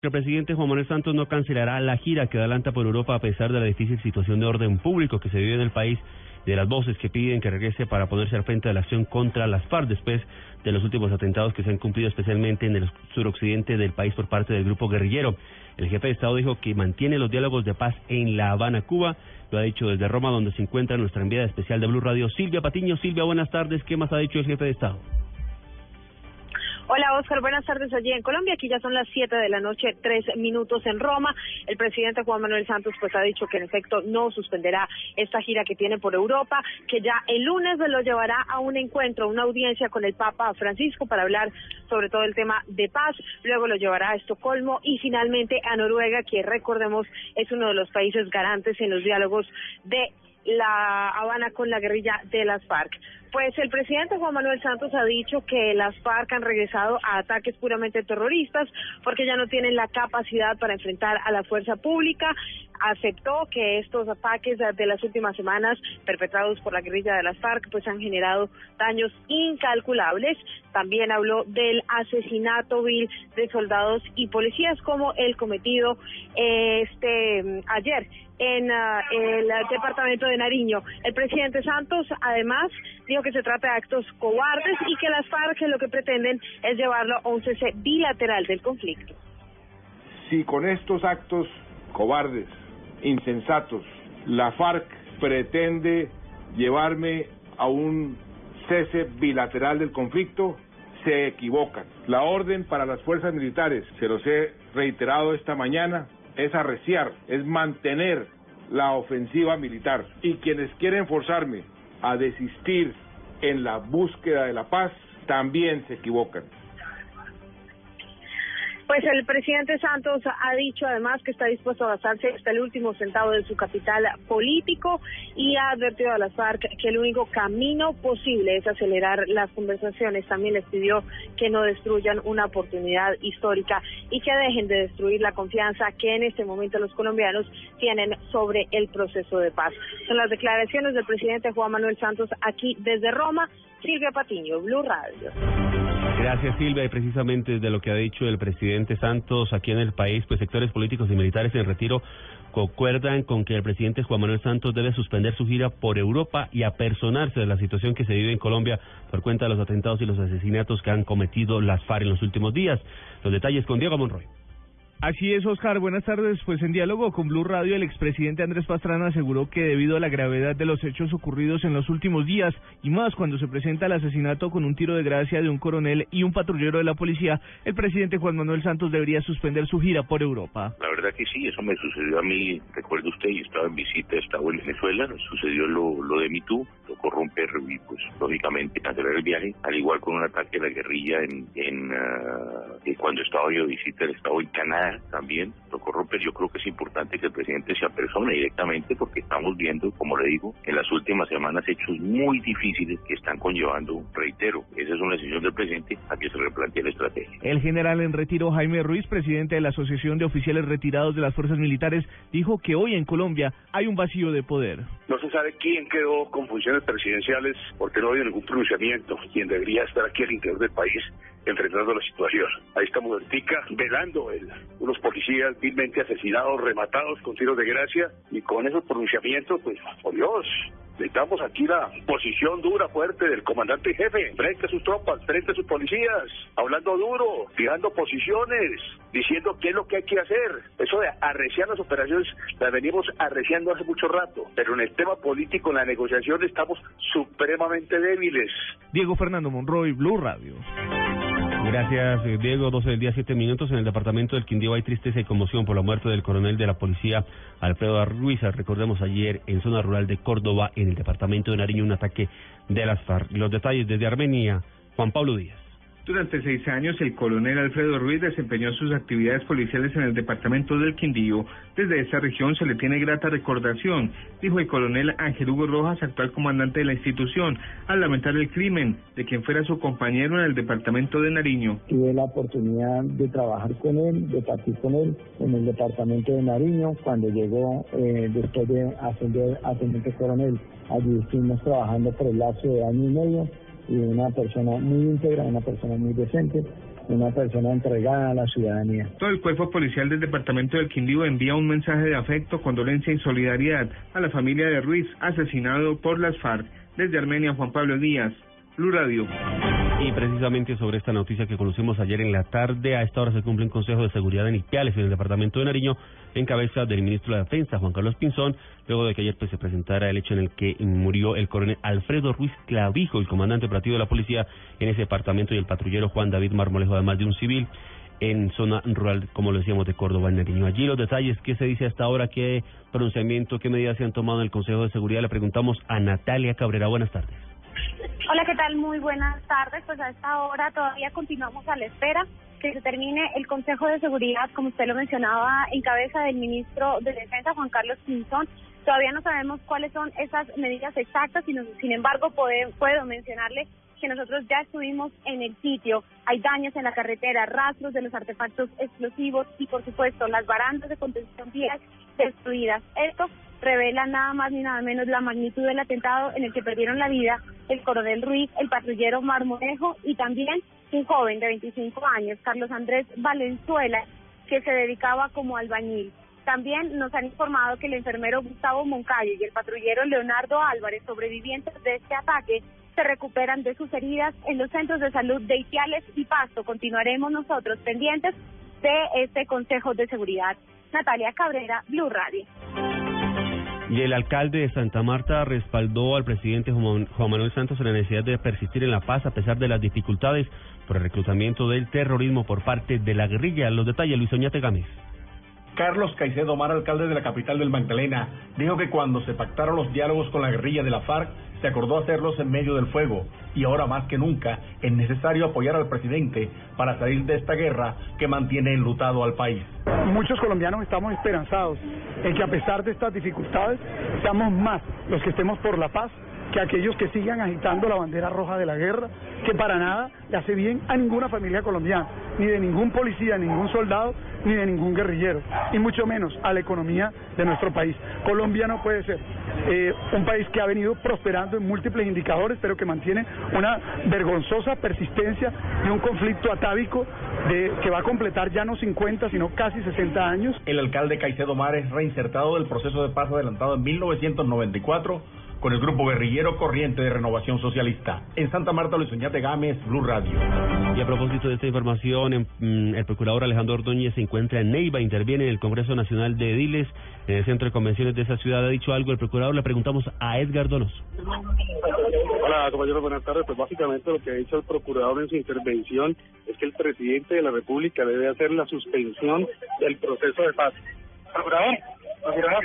El presidente Juan Manuel Santos no cancelará la gira que adelanta por Europa a pesar de la difícil situación de orden público que se vive en el país de las voces que piden que regrese para ponerse al frente de la acción contra las FARC después de los últimos atentados que se han cumplido especialmente en el suroccidente del país por parte del grupo guerrillero. El jefe de Estado dijo que mantiene los diálogos de paz en La Habana, Cuba. Lo ha dicho desde Roma, donde se encuentra nuestra enviada especial de Blue Radio, Silvia Patiño. Silvia, buenas tardes. ¿Qué más ha dicho el jefe de Estado? Hola Oscar, buenas tardes allí en Colombia. Aquí ya son las 7 de la noche, tres minutos en Roma. El presidente Juan Manuel Santos pues ha dicho que en efecto no suspenderá esta gira que tiene por Europa, que ya el lunes lo llevará a un encuentro, una audiencia con el Papa Francisco para hablar sobre todo el tema de paz. Luego lo llevará a Estocolmo y finalmente a Noruega, que recordemos es uno de los países garantes en los diálogos de la Habana con la guerrilla de las FARC. Pues el presidente Juan Manuel Santos ha dicho que las FARC han regresado a ataques puramente terroristas porque ya no tienen la capacidad para enfrentar a la fuerza pública. Aceptó que estos ataques de las últimas semanas perpetrados por la guerrilla de las FARC pues han generado daños incalculables. También habló del asesinato vil de soldados y policías como el cometido este ayer en ah, el departamento de Nariño. El presidente Santos además dijo que se trata de actos cobardes y que las FARC lo que pretenden es llevarlo a un cese bilateral del conflicto. Si con estos actos cobardes, insensatos, la FARC pretende llevarme a un cese bilateral del conflicto, se equivocan. La orden para las fuerzas militares, se los he reiterado esta mañana, es arreciar, es mantener la ofensiva militar. Y quienes quieren forzarme a desistir en la búsqueda de la paz también se equivocan. Pues el presidente Santos ha dicho además que está dispuesto a basarse hasta el último centavo de su capital político y ha advertido a las FARC que el único camino posible es acelerar las conversaciones. También les pidió que no destruyan una oportunidad histórica y que dejen de destruir la confianza que en este momento los colombianos tienen sobre el proceso de paz. Son las declaraciones del presidente Juan Manuel Santos aquí desde Roma. Silvia Patiño, Blue Radio. Gracias Silvia y precisamente de lo que ha dicho el presidente Santos aquí en el país, pues sectores políticos y militares en retiro concuerdan con que el presidente Juan Manuel Santos debe suspender su gira por Europa y apersonarse de la situación que se vive en Colombia por cuenta de los atentados y los asesinatos que han cometido las FARC en los últimos días. Los detalles con Diego Monroy. Así es, Oscar. Buenas tardes. Pues en diálogo con Blue Radio, el expresidente Andrés Pastrana aseguró que debido a la gravedad de los hechos ocurridos en los últimos días, y más cuando se presenta el asesinato con un tiro de gracia de un coronel y un patrullero de la policía, el presidente Juan Manuel Santos debería suspender su gira por Europa. La verdad que sí, eso me sucedió a mí. Recuerdo usted, y estaba en visita, estaba en Venezuela, sucedió lo, lo de MeToo, tocó romper y pues lógicamente cancelar el viaje, al igual con un ataque a la guerrilla en, en ah, cuando estaba yo de visita, estado en Canadá también tocó romper. Yo creo que es importante que el presidente se apersone directamente porque estamos viendo, como le digo, en las últimas semanas hechos muy difíciles que están conllevando, reitero, esa es una decisión del presidente a que se replantee la estrategia. El general en retiro Jaime Ruiz, presidente de la Asociación de Oficiales Retirados de las Fuerzas Militares, dijo que hoy en Colombia hay un vacío de poder. No se sabe quién quedó con funciones presidenciales porque no hay ningún pronunciamiento. Quien debería estar aquí al interior del país enfrentando la situación. Ahí está Mujertica velando el, unos policías vilmente asesinados, rematados con tiros de gracia y con esos pronunciamientos, pues, por Dios, necesitamos aquí la posición dura, fuerte del comandante jefe, frente a sus tropas, frente a sus policías, hablando duro, fijando posiciones, diciendo qué es lo que hay que hacer. Eso de arreciar las operaciones las venimos arreciando hace mucho rato, pero en el tema político, en la negociación, estamos supremamente débiles. Diego Fernando Monroy, Blue Radio. Gracias, eh, Diego. 12 del día, 7 minutos. En el departamento del Quindío hay tristeza y conmoción por la muerte del coronel de la policía, Alfredo Arruiza. Recordemos ayer en zona rural de Córdoba, en el departamento de Nariño, un ataque de las FARC. Los detalles desde Armenia, Juan Pablo Díaz. Durante seis años, el coronel Alfredo Ruiz desempeñó sus actividades policiales en el departamento del Quindío. Desde esa región se le tiene grata recordación, dijo el coronel Ángel Hugo Rojas, actual comandante de la institución, al lamentar el crimen de quien fuera su compañero en el departamento de Nariño. Tuve la oportunidad de trabajar con él, de partir con él en el departamento de Nariño, cuando llegó eh, después de ascender a teniente coronel. Allí estuvimos trabajando por el lapso de año y medio y una persona muy íntegra, una persona muy decente, una persona entregada a la ciudadanía. Todo el cuerpo policial del departamento del Quindío envía un mensaje de afecto, condolencia y solidaridad a la familia de Ruiz, asesinado por las FARC. Desde Armenia, Juan Pablo Díaz, Blue Radio. Y precisamente sobre esta noticia que conocimos ayer en la tarde, a esta hora se cumple un Consejo de Seguridad en Ipiales, en el departamento de Nariño, en cabeza del ministro de Defensa, Juan Carlos Pinzón, luego de que ayer pues, se presentara el hecho en el que murió el coronel Alfredo Ruiz Clavijo, el comandante operativo de la policía en ese departamento, y el patrullero Juan David Marmolejo, además de un civil en zona rural, como lo decíamos, de Córdoba, en Nariño. Allí los detalles, qué se dice hasta ahora, qué pronunciamiento, qué medidas se han tomado en el Consejo de Seguridad, le preguntamos a Natalia Cabrera. Buenas tardes. Hola, ¿qué tal? Muy buenas tardes. Pues a esta hora todavía continuamos a la espera que se termine el Consejo de Seguridad, como usted lo mencionaba, en cabeza del ministro de Defensa, Juan Carlos Pinzón. Todavía no sabemos cuáles son esas medidas exactas, sino, sin embargo puedo, mencionarle que nosotros ya estuvimos en el sitio. Hay daños en la carretera, rastros de los artefactos explosivos y, por supuesto, las barandas de contención vías destruidas. Esto revela nada más ni nada menos la magnitud del atentado en el que perdieron la vida el coronel Ruiz, el patrullero Marmonejo y también un joven de 25 años, Carlos Andrés Valenzuela, que se dedicaba como albañil. También nos han informado que el enfermero Gustavo Moncayo y el patrullero Leonardo Álvarez, sobrevivientes de este ataque, se recuperan de sus heridas en los centros de salud de Ipiales y Pasto. Continuaremos nosotros pendientes de este Consejo de Seguridad. Natalia Cabrera, Blue Radio. Y el alcalde de Santa Marta respaldó al presidente Juan Manuel Santos en la necesidad de persistir en la paz a pesar de las dificultades por el reclutamiento del terrorismo por parte de la guerrilla. Los detalles, Luis Oñate Gámez. Carlos Caicedo Mar, alcalde de la capital del Magdalena, dijo que cuando se pactaron los diálogos con la guerrilla de la FARC, se acordó hacerlos en medio del fuego y ahora más que nunca es necesario apoyar al presidente para salir de esta guerra que mantiene enlutado al país. Muchos colombianos estamos esperanzados en que a pesar de estas dificultades seamos más los que estemos por la paz que aquellos que sigan agitando la bandera roja de la guerra, que para nada le hace bien a ninguna familia colombiana, ni de ningún policía, ni ningún soldado, ni de ningún guerrillero, y mucho menos a la economía de nuestro país. Colombia no puede ser eh, un país que ha venido prosperando en múltiples indicadores, pero que mantiene una vergonzosa persistencia de un conflicto atávico de, que va a completar ya no 50, sino casi 60 años. El alcalde Caicedo Mar es reinsertado del proceso de paz adelantado en 1994 con el grupo guerrillero Corriente de Renovación Socialista. En Santa Marta, Luis Oñate Gámez, Blue Radio. Y a propósito de esta información, mm, el procurador Alejandro Ordóñez se encuentra en Neiva, interviene en el Congreso Nacional de Ediles, en el Centro de Convenciones de esa ciudad. ¿Ha dicho algo el procurador? Le preguntamos a Edgar Donos. Hola, compañero, buenas tardes. Pues básicamente lo que ha dicho el procurador en su intervención es que el presidente de la República debe hacer la suspensión del proceso de paz. Procurador, procurador.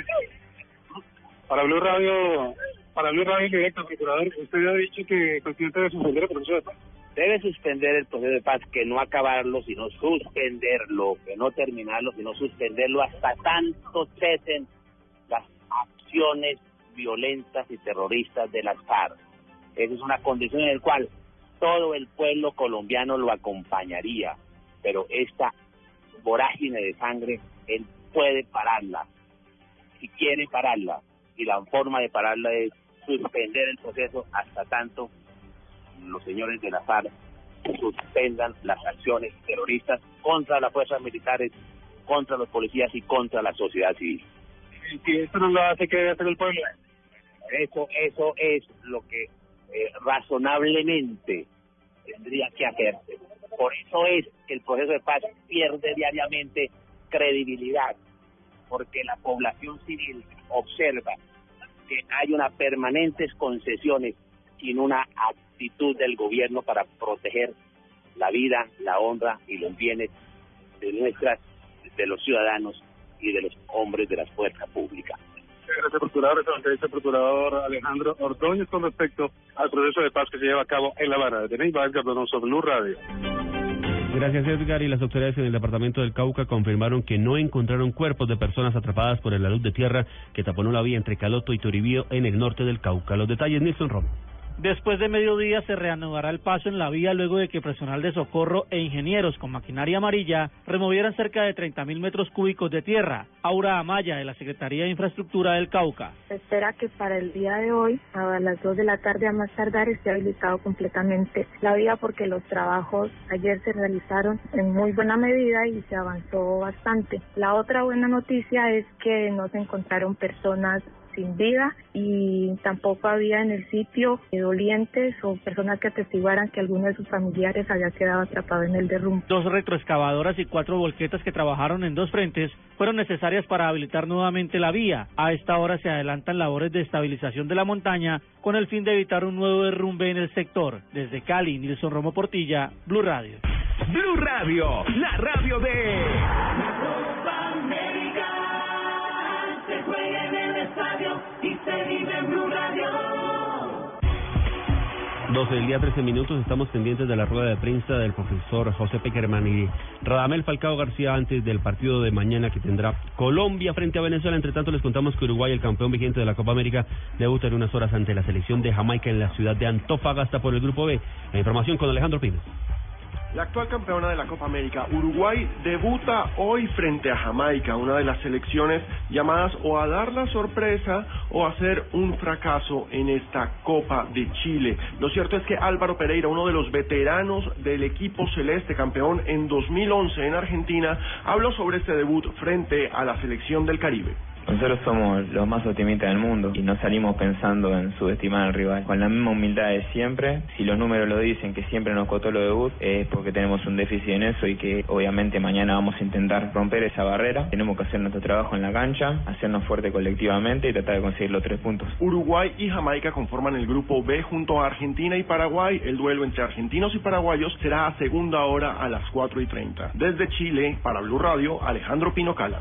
Para Blue Radio, para Blue Radio directo, procurador, usted ha dicho que el presidente debe suspender el proceso de paz. Debe suspender el proceso de paz, que no acabarlo, sino suspenderlo, que no terminarlo, sino suspenderlo hasta tanto cesen las acciones violentas y terroristas de las FARC. Esa es una condición en la cual todo el pueblo colombiano lo acompañaría, pero esta vorágine de sangre, él puede pararla, si quiere pararla, y la forma de pararla es suspender el proceso hasta tanto los señores de la FARC suspendan las acciones terroristas contra las fuerzas militares, contra los policías y contra la sociedad civil. Y si esto no lo hace, ¿qué debe hacer el pueblo? Eso, eso es lo que eh, razonablemente tendría que hacerse. Por eso es que el proceso de paz pierde diariamente credibilidad, porque la población civil observa que hay unas permanentes concesiones sin una actitud del gobierno para proteger la vida, la honra y los bienes de nuestras, de los ciudadanos y de los hombres de la fuerza pública. Gracias, procurador. Esta procurador Alejandro Ordóñez con respecto al proceso de paz que se lleva a cabo en La Habana. De Neiva, Edgar Donoso, Blue Radio. Gracias, Edgar. Y las autoridades en el departamento del Cauca confirmaron que no encontraron cuerpos de personas atrapadas por la luz de tierra que taponó la vía entre Caloto y Toribío en el norte del Cauca. Los detalles, Nilson Romo. Después de mediodía se reanudará el paso en la vía luego de que personal de socorro e ingenieros con maquinaria amarilla removieran cerca de 30.000 metros cúbicos de tierra. Aura Amaya, de la Secretaría de Infraestructura del Cauca. Se espera que para el día de hoy, a las 2 de la tarde a más tardar, esté habilitado completamente la vía porque los trabajos ayer se realizaron en muy buena medida y se avanzó bastante. La otra buena noticia es que no se encontraron personas sin vida y tampoco había en el sitio dolientes o personas que atestiguaran que alguno de sus familiares había quedado atrapado en el derrumbe. Dos retroexcavadoras y cuatro volquetas que trabajaron en dos frentes fueron necesarias para habilitar nuevamente la vía. A esta hora se adelantan labores de estabilización de la montaña con el fin de evitar un nuevo derrumbe en el sector. Desde Cali, Nilson Romo Portilla, Blue Radio. Blue Radio, la radio de... Radio. 12 del día, 13 minutos. Estamos pendientes de la rueda de prensa del profesor José Peckerman y Radamel Falcao García antes del partido de mañana que tendrá Colombia frente a Venezuela. Entre tanto, les contamos que Uruguay, el campeón vigente de la Copa América, debuta en unas horas ante la selección de Jamaica en la ciudad de Antofagasta por el Grupo B. La información con Alejandro Pires. La actual campeona de la Copa América, Uruguay, debuta hoy frente a Jamaica, una de las selecciones llamadas o a dar la sorpresa o a hacer un fracaso en esta Copa de Chile. Lo cierto es que Álvaro Pereira, uno de los veteranos del equipo celeste, campeón en 2011 en Argentina, habló sobre este debut frente a la selección del Caribe. Nosotros somos los más optimistas del mundo y no salimos pensando en subestimar al rival. Con la misma humildad de siempre, si los números lo dicen que siempre nos costó lo debut, es porque tenemos un déficit en eso y que obviamente mañana vamos a intentar romper esa barrera. Tenemos que hacer nuestro trabajo en la cancha, hacernos fuerte colectivamente y tratar de conseguir los tres puntos. Uruguay y Jamaica conforman el grupo B junto a Argentina y Paraguay. El duelo entre argentinos y paraguayos será a segunda hora a las 4 y 30. Desde Chile, para Blue Radio, Alejandro Pino Cala.